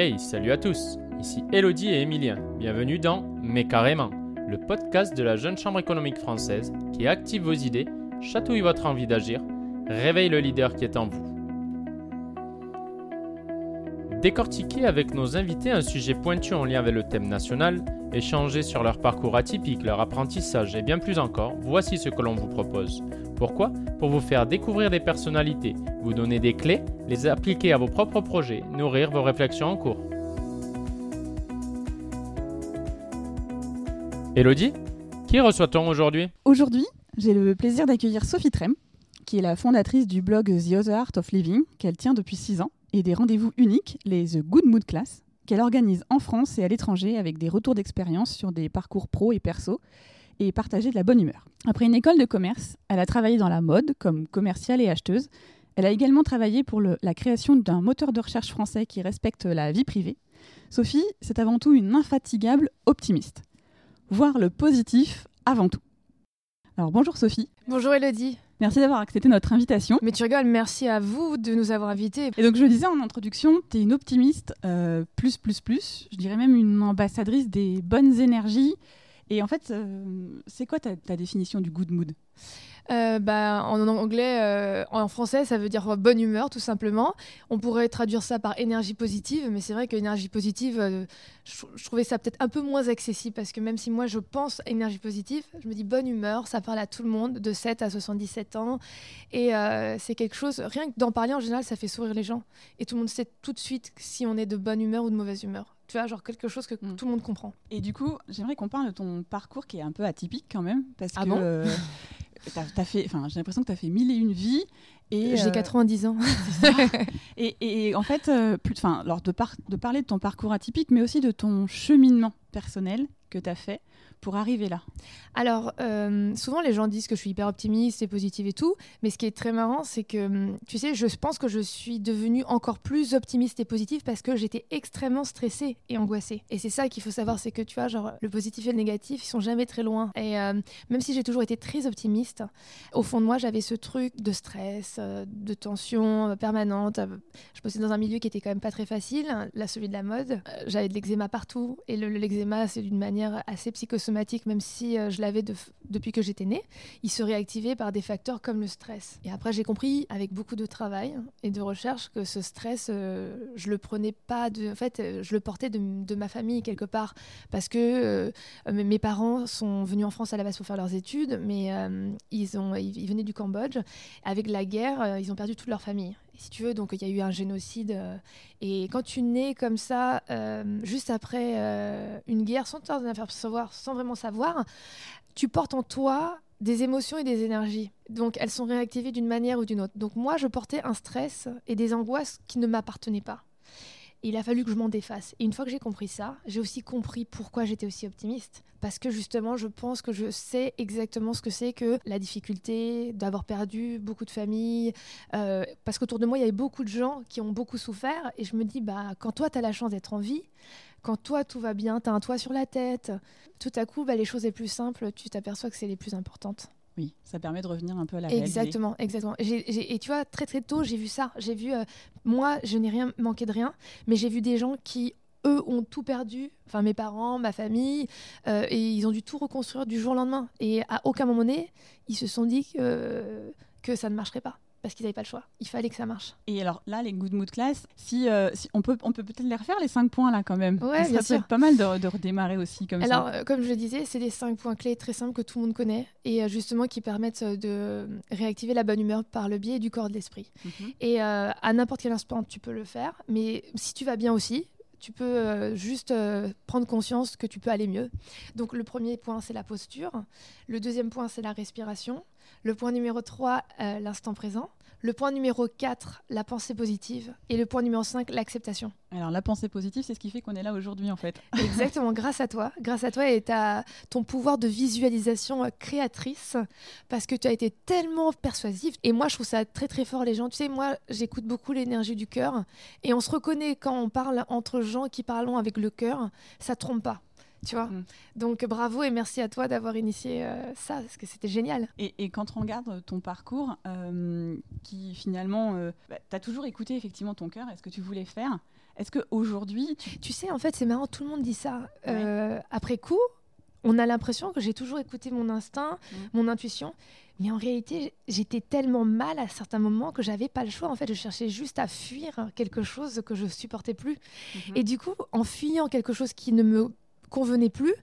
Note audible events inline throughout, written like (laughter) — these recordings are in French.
Hey, salut à tous, ici Elodie et Emilien. Bienvenue dans Mais carrément, le podcast de la Jeune Chambre économique française qui active vos idées, chatouille votre envie d'agir, réveille le leader qui est en vous. Décortiquer avec nos invités un sujet pointu en lien avec le thème national, échanger sur leur parcours atypique, leur apprentissage et bien plus encore, voici ce que l'on vous propose. Pourquoi? Pour vous faire découvrir des personnalités, vous donner des clés, les appliquer à vos propres projets, nourrir vos réflexions en cours. Elodie, qui reçoit-on aujourd'hui? Aujourd'hui, j'ai le plaisir d'accueillir Sophie Trem, qui est la fondatrice du blog The Other Art of Living, qu'elle tient depuis 6 ans, et des rendez-vous uniques, les The Good Mood Class, qu'elle organise en France et à l'étranger avec des retours d'expérience sur des parcours pro et perso, et partager de la bonne humeur. Après une école de commerce, elle a travaillé dans la mode comme commerciale et acheteuse. Elle a également travaillé pour la création d'un moteur de recherche français qui respecte la vie privée. Sophie, c'est avant tout une infatigable optimiste. Voir le positif avant tout. Alors bonjour Sophie. Bonjour Elodie. Merci d'avoir accepté notre invitation. Mais tu rigoles, merci à vous de nous avoir invités. Et donc je le disais en introduction, tu es une optimiste euh, plus, plus, plus. Je dirais même une ambassadrice des bonnes énergies et en fait, euh, c'est quoi ta, définition du good mood? Euh, bah, en anglais, euh, en français, ça veut dire bonne humeur, tout simplement. On pourrait traduire ça par énergie positive, mais c'est vrai que énergie positive, je, trouvais ça peut-être un peu moins accessible parce que même si moi je pense à énergie positive, je me dis bonne humeur, ça parle à tout le monde, de 7 à 77 ans. Et c'est quelque chose, rien que d'en parler en général, ça fait sourire les gens. Et tout le monde sait tout de suite si on est de bonne humeur ou de mauvaise humeur tu vois, genre quelque chose que mm. tout le monde comprend. Et du coup, j'aimerais qu'on parle de ton parcours qui est un peu atypique quand même, parce ah que bon euh, (laughs) as, fait, enfin, j'ai l'impression que tu as fait mille et une vies. Et j'ai 90 euh, ans. (laughs) et, et, en fait, euh, plus, de, de parler de ton parcours atypique, mais aussi de ton cheminement personnel que tu as fait pour arriver là? Alors, euh, souvent les gens disent que je suis hyper optimiste et positive et tout, mais ce qui est très marrant, c'est que, hum, tu sais, je pense que je suis devenue encore plus optimiste et positive parce que j'étais extrêmement stressée et angoissée. Et c'est ça qu'il faut savoir, c'est que, tu vois, genre, le positif et le négatif, ils sont jamais très loin. Et euh, même si j'ai toujours été très optimiste, au fond de moi, j'avais ce truc de stress, euh, de tension permanente. Je bossais dans un milieu qui était quand même pas très facile, là, celui de la mode. J'avais de l'eczéma partout, et l'eczéma, c'est d'une manière assez psychosociale même si euh, je l'avais depuis que j'étais née, il se réactivait par des facteurs comme le stress. Et après, j'ai compris, avec beaucoup de travail et de recherche, que ce stress, euh, je le prenais pas de. En fait, euh, je le portais de, ma famille quelque part. Parce que mes parents sont venus en France à la base pour faire leurs études, mais ils, ont, ils venaient du Cambodge. Avec la guerre, ils ont perdu toute leur famille si tu veux, donc il y a eu un génocide. Euh, et quand tu nais comme ça, euh, juste après euh, une guerre, sans savoir, sans vraiment savoir, tu portes en toi des émotions et des énergies. Donc elles sont réactivées d'une manière ou d'une autre. Donc moi, je portais un stress et des angoisses qui ne m'appartenaient pas il a fallu que je m'en défasse. Et une fois que j'ai compris ça, j'ai aussi compris pourquoi j'étais aussi optimiste. Parce que justement, je pense que je sais exactement ce que c'est que la difficulté d'avoir perdu beaucoup de familles. Euh, parce qu'autour de moi, il y avait beaucoup de gens qui ont beaucoup souffert. Et je me dis, bah, quand toi, tu as la chance d'être en vie, quand toi, tout va bien, tu as un toit sur la tête, tout à coup, bah, les choses les plus simples, tu t'aperçois que c'est les plus importantes. Oui, ça permet de revenir un peu à la exactement, Exactement, et tu vois, très très tôt, j'ai vu ça. J'ai vu, euh, moi, je n'ai rien manqué de rien, mais j'ai vu des gens qui, eux, ont tout perdu. Enfin, mes parents, ma famille, euh, et ils ont dû tout reconstruire du jour au lendemain. Et à aucun moment donné, ils se sont dit que ça ne marcherait pas parce qu'ils n'avaient pas le choix. Il fallait que ça marche. Et alors là, les Good Mood Class, si, euh, si on peut on peut peut-être les refaire les cinq points là quand même. Ouais, bien sûr. pas mal de, de, redémarrer aussi comme alors, ça. Alors comme je le disais, c'est des cinq points clés très simples que tout le monde connaît et euh, justement qui permettent euh, de réactiver la bonne humeur par le biais du corps de l'esprit. Mhm. Et à n'importe quel instant, tu peux le faire, mais si tu vas bien aussi, tu peux juste prendre conscience que tu peux aller mieux. Donc le premier point, c'est la posture. Le deuxième point, c'est la respiration. Le point numéro 3, euh, l'instant présent. Le point numéro 4, la pensée positive. Et le point numéro 5, l'acceptation. Alors la pensée positive, c'est ce qui fait qu'on est là aujourd'hui en fait. (laughs) Exactement, grâce à toi. Grâce à toi et à ton pouvoir de visualisation euh, créatrice. Parce que tu as été tellement persuasif. Et moi, je trouve ça très très fort les gens. Tu sais, moi, j'écoute beaucoup l'énergie du cœur. Et on se reconnaît quand on parle entre gens qui parlent avec le cœur. Ça trompe pas tu vois. Mm. Donc bravo et merci à toi d'avoir initié euh, ça, parce que c'était génial. Et, et quand on regarde ton parcours, euh, qui finalement, euh, bah, tu as toujours écouté effectivement ton cœur et ce que tu voulais faire. Est-ce qu'aujourd'hui, tu... Tu sais, en fait, c'est marrant, tout le monde dit ça. Euh, après coup, on a l'impression que j'ai toujours écouté mon instinct, Mm. mon intuition. Mais en réalité, j'étais tellement mal à certains moments que j'avais pas le choix. En fait, je cherchais juste à fuir quelque chose que je supportais plus. Et du coup, en fuyant quelque chose qui ne me convenait plus,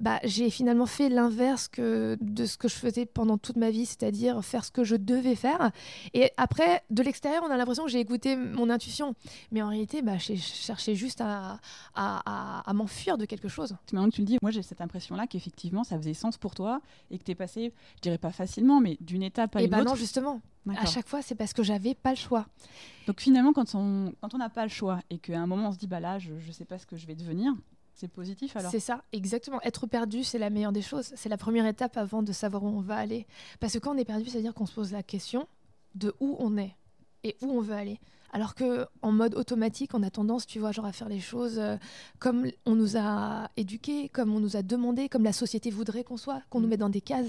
bah, j'ai finalement fait l'inverse que de ce que je faisais pendant toute ma vie, c'est-à-dire faire ce que je devais faire. Et après, de l'extérieur, on a l'impression que j'ai écouté mon intuition. Mais en réalité, bah, j'ai cherché juste à, à, à- à m'enfuir de quelque chose. Maintenant que tu le dis, moi j'ai cette impression-là qu'effectivement ça faisait sens pour toi et que tu es passé, je dirais pas facilement, mais d'une étape à Et une bah autre. non, justement, à chaque fois, c'est parce que j'avais pas le choix. Donc finalement, quand on quand on n'a pas le choix et qu'à un moment on se dit, bah là, je, je sais pas ce que je vais devenir, c'est positif alors C'est ça, exactement. Être perdu, c'est la meilleure des choses. C'est la première étape avant de savoir où on va aller. Parce que quand on est perdu, c'est-à-dire qu'on se pose la question de où on est et où on veut aller. Alors que en mode automatique, on a tendance, tu vois, genre à faire les choses euh, comme on nous a éduqués, comme on nous a demandé, comme la société voudrait qu'on soit, qu'on nous Mm. mette dans des cases.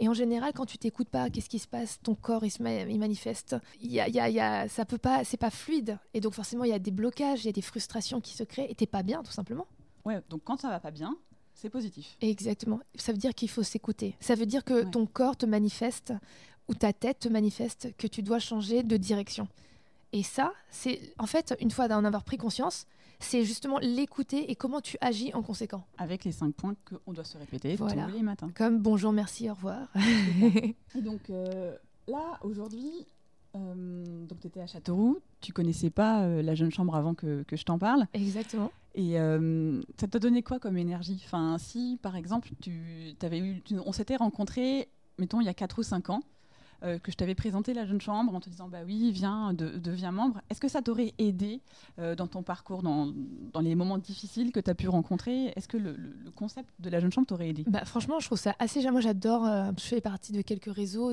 Et en général, quand tu t'écoutes pas, qu'est-ce qui se passe? Ton corps, il se ma- il manifeste. Il y a, il y a- il y a- ça peut pas, c'est pas fluide. Et donc forcément, il y a des blocages, il y a des frustrations qui se créent. Et t'es pas bien, tout simplement. Ouais, donc quand ça va pas bien, c'est positif. Exactement. Ça veut dire qu'il faut s'écouter. Ça veut dire que Ouais. ton corps te manifeste ou ta tête te manifeste que tu dois changer de direction. Et ça, c'est en fait, une fois d'en avoir pris conscience, c'est justement l'écouter et comment tu agis en conséquent. Avec les cinq points qu'on doit se répéter Voilà. tous les matins. Comme bonjour, merci, au revoir. (laughs) Et donc euh, là, aujourd'hui, euh, donc tu étais à Châteauroux, tu connaissais pas euh, la jeune chambre avant que, que je t'en parle. Exactement. Et euh, ça t'a donné quoi comme énergie? Enfin, si par exemple, tu, avais eu, on s'était rencontrés, mettons, il y a 4 ou 5 ans, euh, que je t'avais présenté la jeune chambre en te disant, bah oui, viens, de- deviens membre. Est-ce que ça t'aurait aidé euh, dans ton parcours, dans, dans les moments difficiles que tu as pu rencontrer Est-ce que le, concept de la jeune chambre t'aurait aidé? Bah, franchement, je trouve ça assez. Moi, j'adore. euh, je fais partie de quelques réseaux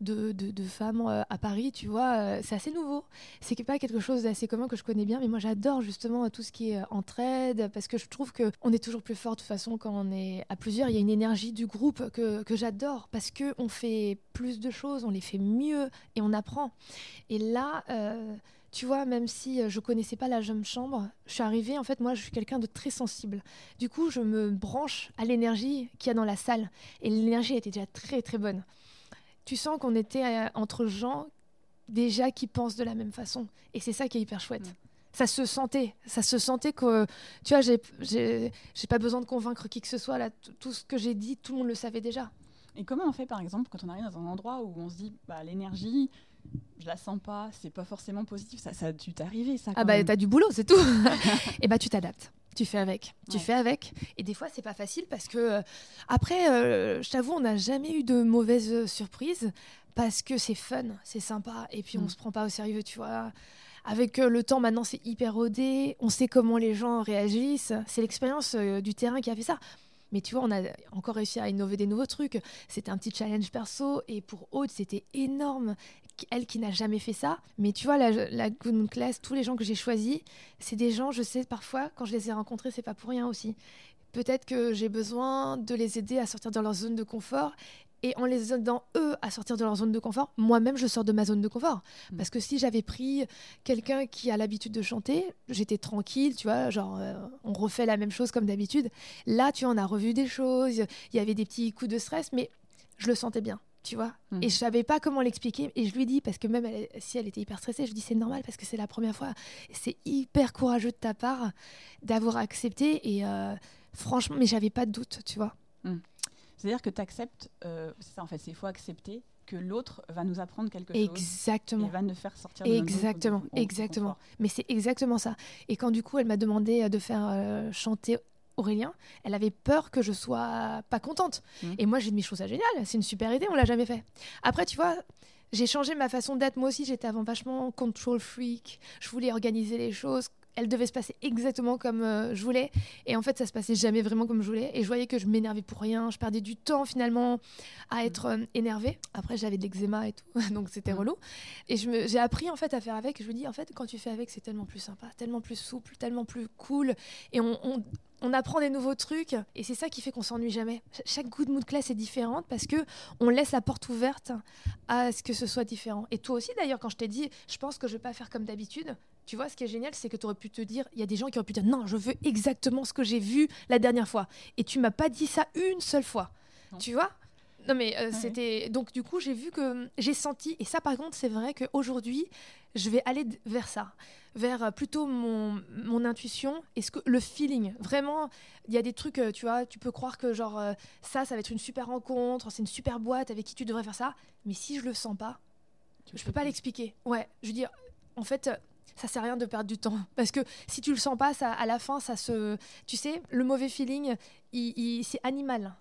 de, de, femmes à Paris, tu vois. c'est assez nouveau. C'est pas quelque chose d'assez commun que je connais bien, mais moi, j'adore justement tout ce qui est entraide parce que je trouve que on est toujours plus fort de toute façon quand on est à plusieurs. Il y a une énergie du groupe que, que j'adore parce que on fait plus de choses, on les fait mieux et on apprend. Et là. euh, tu vois, même si euh, je connaissais pas la jeune chambre, je suis arrivée, en fait, moi, je suis quelqu'un de très sensible. Du coup, je me branche à l'énergie qu'il y a dans la salle. Et l'énergie était déjà très, très bonne. Tu sens qu'on était euh, entre gens déjà qui pensent de la même façon. Et c'est ça qui est hyper chouette. Mm. Ça se sentait. Ça se sentait que, tu vois, j'ai- pas besoin de convaincre qui que ce soit. Là, tout ce que j'ai dit, tout le monde le savait déjà. Et comment on fait par exemple quand on arrive dans un endroit où on se dit, bah l'énergie, je la sens pas, c'est pas forcément positif, ça, ça a dû t'arriver ça Ah bah t'as du boulot, c'est tout. (laughs) et bah tu t'adaptes. Tu fais avec, tu Ouais. fais avec. Et des fois c'est pas facile parce que euh, après, euh, je t'avoue, on n'a jamais eu de mauvaises euh, surprises parce que c'est fun, c'est sympa. Et puis on Mm. se prend pas au sérieux, tu vois. Avec euh, le temps, maintenant c'est hyper rodé. On sait comment les gens réagissent. C'est l'expérience euh, du terrain qui a fait ça. Mais tu vois, on a encore réussi à innover des nouveaux trucs. C'était un petit challenge perso. Et pour Aude, c'était énorme. Elle qui n'a jamais fait ça. Mais tu vois, la, la Good Class, tous les gens que j'ai choisis, c'est des gens, je sais parfois, quand je les ai rencontrés, c'est pas pour rien aussi. Peut-être que j'ai besoin de les aider à sortir de leur zone de confort. Et en les aidant eux à sortir de leur zone de confort, moi-même je sors de ma zone de confort. Mm. Parce que si j'avais pris quelqu'un qui a l'habitude de chanter, j'étais tranquille, tu vois, genre euh, on refait la même chose comme d'habitude. Là, tu vois, on a revu des choses, il y avait des petits coups de stress, mais je le sentais bien, tu vois. Mm. Et je savais pas comment l'expliquer. Et je lui dis, parce que même elle- si elle était hyper stressée, je lui dis c'est normal parce que c'est la première fois. C'est hyper courageux de ta part d'avoir accepté. Et euh, franchement, mais j'avais pas de doute, tu vois. C'est-à-dire que tu acceptes, c'est ça en fait, c'est il faut accepter que l'autre va nous apprendre quelque chose Exactement. et va nous faire sortir de notre Exactement, de exactement. confort. Mais c'est exactement ça. Et quand du coup, elle m'a demandé euh, de faire euh, chanter Aurélien, elle avait peur que je sois pas contente. Mhm. Et moi, j'ai mais je trouve ça génial, c'est une super idée, on l'a jamais fait. Après, tu vois, j'ai changé ma façon d'être. Moi aussi, j'étais avant vachement control freak. Je voulais organiser les choses. Elle devait se passer exactement comme euh, je voulais. Et en fait, ça se passait jamais vraiment comme je voulais. Et je voyais que je m'énervais pour rien. Je perdais du temps finalement à être euh, énervée. Après, j'avais de l'eczéma et tout. (laughs) Donc, c'était Mhm. relou. Et je me- j'ai appris en fait à faire avec. Je me dis, en fait, quand tu fais avec, c'est tellement plus sympa, tellement plus souple, tellement plus cool. Et on, on- on apprend des nouveaux trucs et c'est ça qui fait qu'on s'ennuie jamais. Chaque good mood class est différente parce que on laisse la porte ouverte à ce que ce soit différent. Et toi aussi d'ailleurs, quand je t'ai dit, je pense que je vais pas faire comme d'habitude. Tu vois, ce qui est génial, c'est que tu aurais pu te dire, il y a des gens qui auraient pu dire, non, je veux exactement ce que j'ai vu la dernière fois. Et tu m'as pas dit ça une seule fois. Tu vois? Non mais euh, c'était donc du coup j'ai vu que j'ai senti et ça par contre c'est vrai qu'aujourd'hui je vais aller vers ça vers euh, plutôt mon, mon intuition et ce que le feeling. Vraiment il y a des trucs euh, tu vois tu peux croire que genre ça ça va être une super rencontre c'est une super boîte avec qui tu devrais faire ça mais si je le sens pas je peux pas l'expliquer. Ouais je veux dire en fait ça sert à rien de perdre du temps. Parce que si tu le sens pas à la fin ça se tu sais le mauvais feeling il c'est animal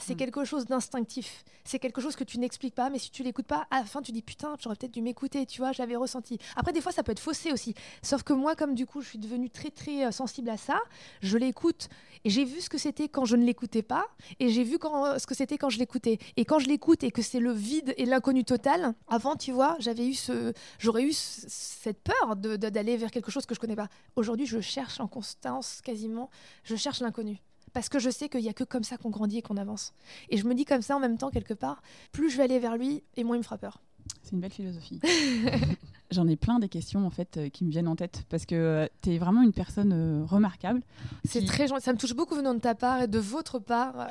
c'est mm. quelque chose d'instinctif. C'est quelque chose que tu n'expliques pas, mais si tu l'écoutes pas, à la fin tu dis putain, j'aurais peut-être dû m'écouter, tu vois, j'avais ressenti. Après, des fois, ça peut être faussé aussi. Sauf que moi, comme du coup, je suis devenue très très euh, sensible à ça, je l'écoute et j'ai vu ce que c'était quand je ne l'écoutais pas et j'ai vu quand, euh, ce que c'était quand je l'écoutais. Et quand je l'écoute et que c'est le vide et l'inconnu total, avant, tu vois, j'avais eu ce, j'aurais eu cette peur d'aller vers quelque chose que je connais pas. Aujourd'hui, je cherche en constance quasiment, je cherche l'inconnu parce que je sais qu'il n'y a que comme ça qu'on grandit et qu'on avance. Et je me dis comme ça en même temps, quelque part, plus je vais aller vers lui, et moins il me fera peur. C'est une belle philosophie. (laughs) J'en ai plein des questions en fait euh, qui me viennent en tête parce que euh, tu es vraiment une personne euh, remarquable. C'est très gentil, ça me touche beaucoup venant de ta part et de votre part.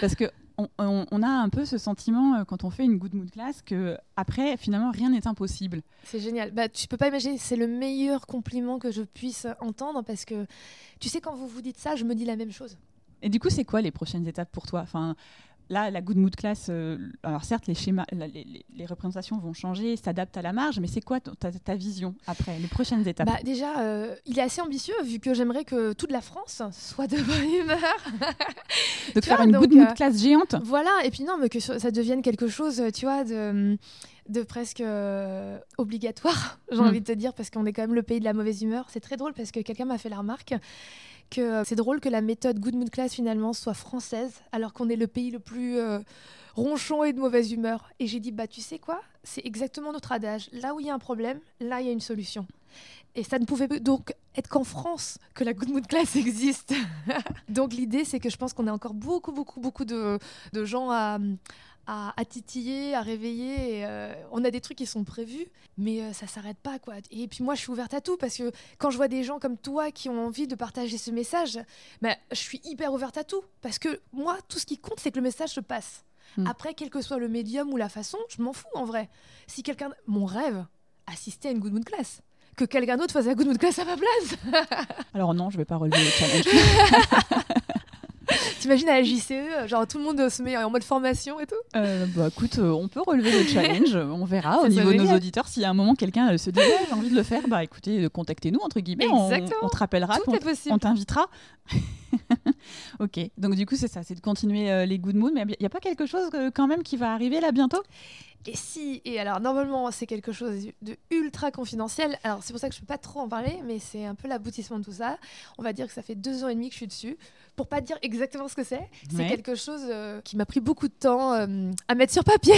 parce que on, a un peu ce sentiment quand on fait une good mood class que après finalement rien n'est impossible. C'est génial. Bah tu peux pas imaginer, c'est le meilleur compliment que je puisse entendre parce que tu sais quand vous vous dites ça, je me dis la même chose. Et du coup, c'est quoi les prochaines étapes pour toi? Enfin, Là, la Good Mood Class, euh, alors certes, les schémas, les, représentations vont changer, s'adaptent à la marge, mais c'est quoi ta, vision après, les prochaines étapes? Bah, Déjà, euh, il est assez ambitieux, vu que j'aimerais que toute la France soit de bonne humeur. (laughs) donc faire une Good Mood euh, Class géante? Voilà, et puis non, mais que ça devienne quelque chose, tu vois, de de presque obligatoire, (laughs) j'ai envie de te dire, parce qu'on est quand même le pays de la mauvaise humeur. C'est très drôle parce que quelqu'un m'a fait la remarque que euh, c'est drôle que la méthode Good Mood Class finalement soit française, alors qu'on est le pays le plus euh, ronchon et de mauvaise humeur. Et j'ai dit, bah tu sais quoi, c'est exactement notre adage. Là où il y a un problème, là il y a une solution. Et ça ne pouvait donc être qu'en France que la Good Mood Class (laughs) existe. donc l'idée, c'est que je pense qu'on a encore beaucoup, beaucoup, beaucoup de, de gens à, à, titiller, à réveiller. Euh, on a des trucs qui sont prévus, mais euh, ça s'arrête pas quoi. Et puis moi, je suis ouverte à tout parce que quand je vois des gens comme toi qui ont envie de partager ce message, bah, je suis hyper ouverte à tout parce que moi, tout ce qui compte, c'est que le message se passe. Hmm. Après, quel que soit le médium ou la façon, je m'en fous en vrai. Si quelqu'un, mon rêve, assister à une good mood class que quelqu'un d'autre fasse la good mood class à ma place. (laughs) Alors non, je vais pas relever le challenge. (laughs) T'imagines à la JCE, genre tout le monde se met en mode formation et tout? Euh, Bah écoute, euh, on peut relever le challenge, on verra (laughs) au niveau de nos auditeurs. Si à un moment quelqu'un euh, se dit j'ai envie de le faire, bah écoutez, contactez-nous entre guillemets, on, on, te rappellera, on, t'invitera. (laughs) ok, donc du coup c'est ça, c'est de continuer les good moods, mais il n'y a pas quelque chose quand même qui va arriver là bientôt? Et si, et alors normalement c'est quelque chose de ultra confidentiel, alors c'est pour ça que je peux pas trop en parler, mais c'est un peu l'aboutissement de tout ça. On va dire que ça fait deux ans et demi que je suis dessus pour pas dire exactement ce que c'est, c'est quelque chose euh, qui m'a pris beaucoup de temps euh, à mettre sur papier.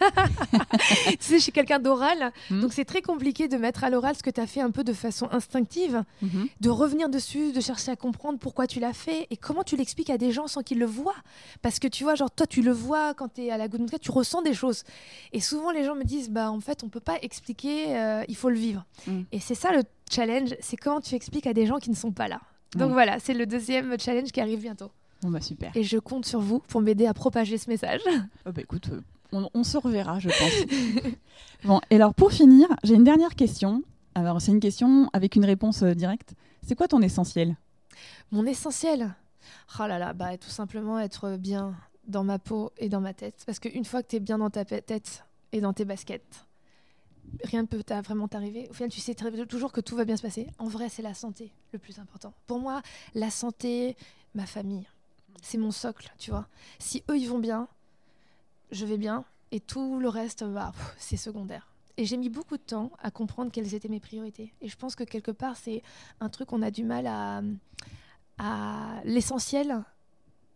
(laughs) tu sais, je suis quelqu'un d'oral, hmm. donc c'est très compliqué de mettre à l'oral ce que tu as fait un peu de façon instinctive, mhm. de revenir dessus, de chercher à comprendre pourquoi tu l'as fait et comment tu l'expliques à des gens sans qu'ils le voient? Parce que tu vois, genre toi, tu le vois quand tu es à la Good tu ressens des choses. Et souvent, les gens me disent, bah en fait, on peut pas expliquer, euh, il faut le vivre. Hmm. Et c'est ça le challenge, c'est comment tu expliques à des gens qui ne sont pas là. Donc voilà, c'est le deuxième challenge qui arrive bientôt. Bon bah super. Et je compte sur vous pour m'aider à propager ce message. (laughs) Oh bah écoute, euh, on, se reverra, je pense. (laughs) bon, et alors pour finir, j'ai une dernière question. Alors c'est une question avec une réponse euh, directe. C'est quoi ton essentiel? Mon essentiel Oh là là, bah tout simplement être bien dans ma peau et dans ma tête. Parce qu'une fois que tu es bien dans ta tête et dans tes baskets, rien ne peut vraiment t'arriver. Au final, tu sais toujours que tout va bien se passer. En vrai, c'est la santé le plus important. Pour moi, la santé, ma famille, c'est mon socle, tu vois. Si eux, ils vont bien, je vais bien. Et tout le reste, bah, c'est secondaire. Et j'ai mis beaucoup de temps à comprendre quelles étaient mes priorités. Et je pense que quelque part, c'est un truc qu'on a du mal à... à... L'essentiel,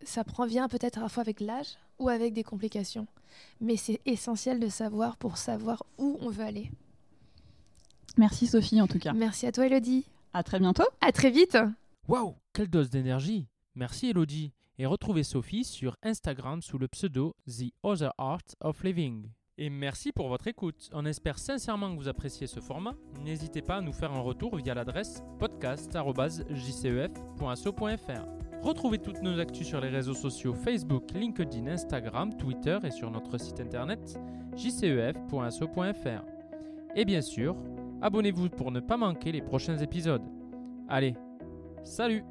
ça vient peut-être à la fois avec l'âge ou avec des complications. Mais c'est essentiel de savoir pour savoir où on veut aller. Merci Sophie en tout cas. Merci à toi Elodie. À très bientôt. À très vite. Waouh quelle dose d'énergie Merci Elodie. Et retrouvez Sophie sur Instagram sous le pseudo The Other Art of Living. Et merci pour votre écoute. On espère sincèrement que vous appréciez ce format. N'hésitez pas à nous faire un retour via l'adresse podcast.jcef.asso.fr. Retrouvez toutes nos actus sur les réseaux sociaux Facebook, LinkedIn, Instagram, Twitter et sur notre site internet jcef.asso.fr. Et bien sûr, abonnez-vous pour ne pas manquer les prochains épisodes. Allez, salut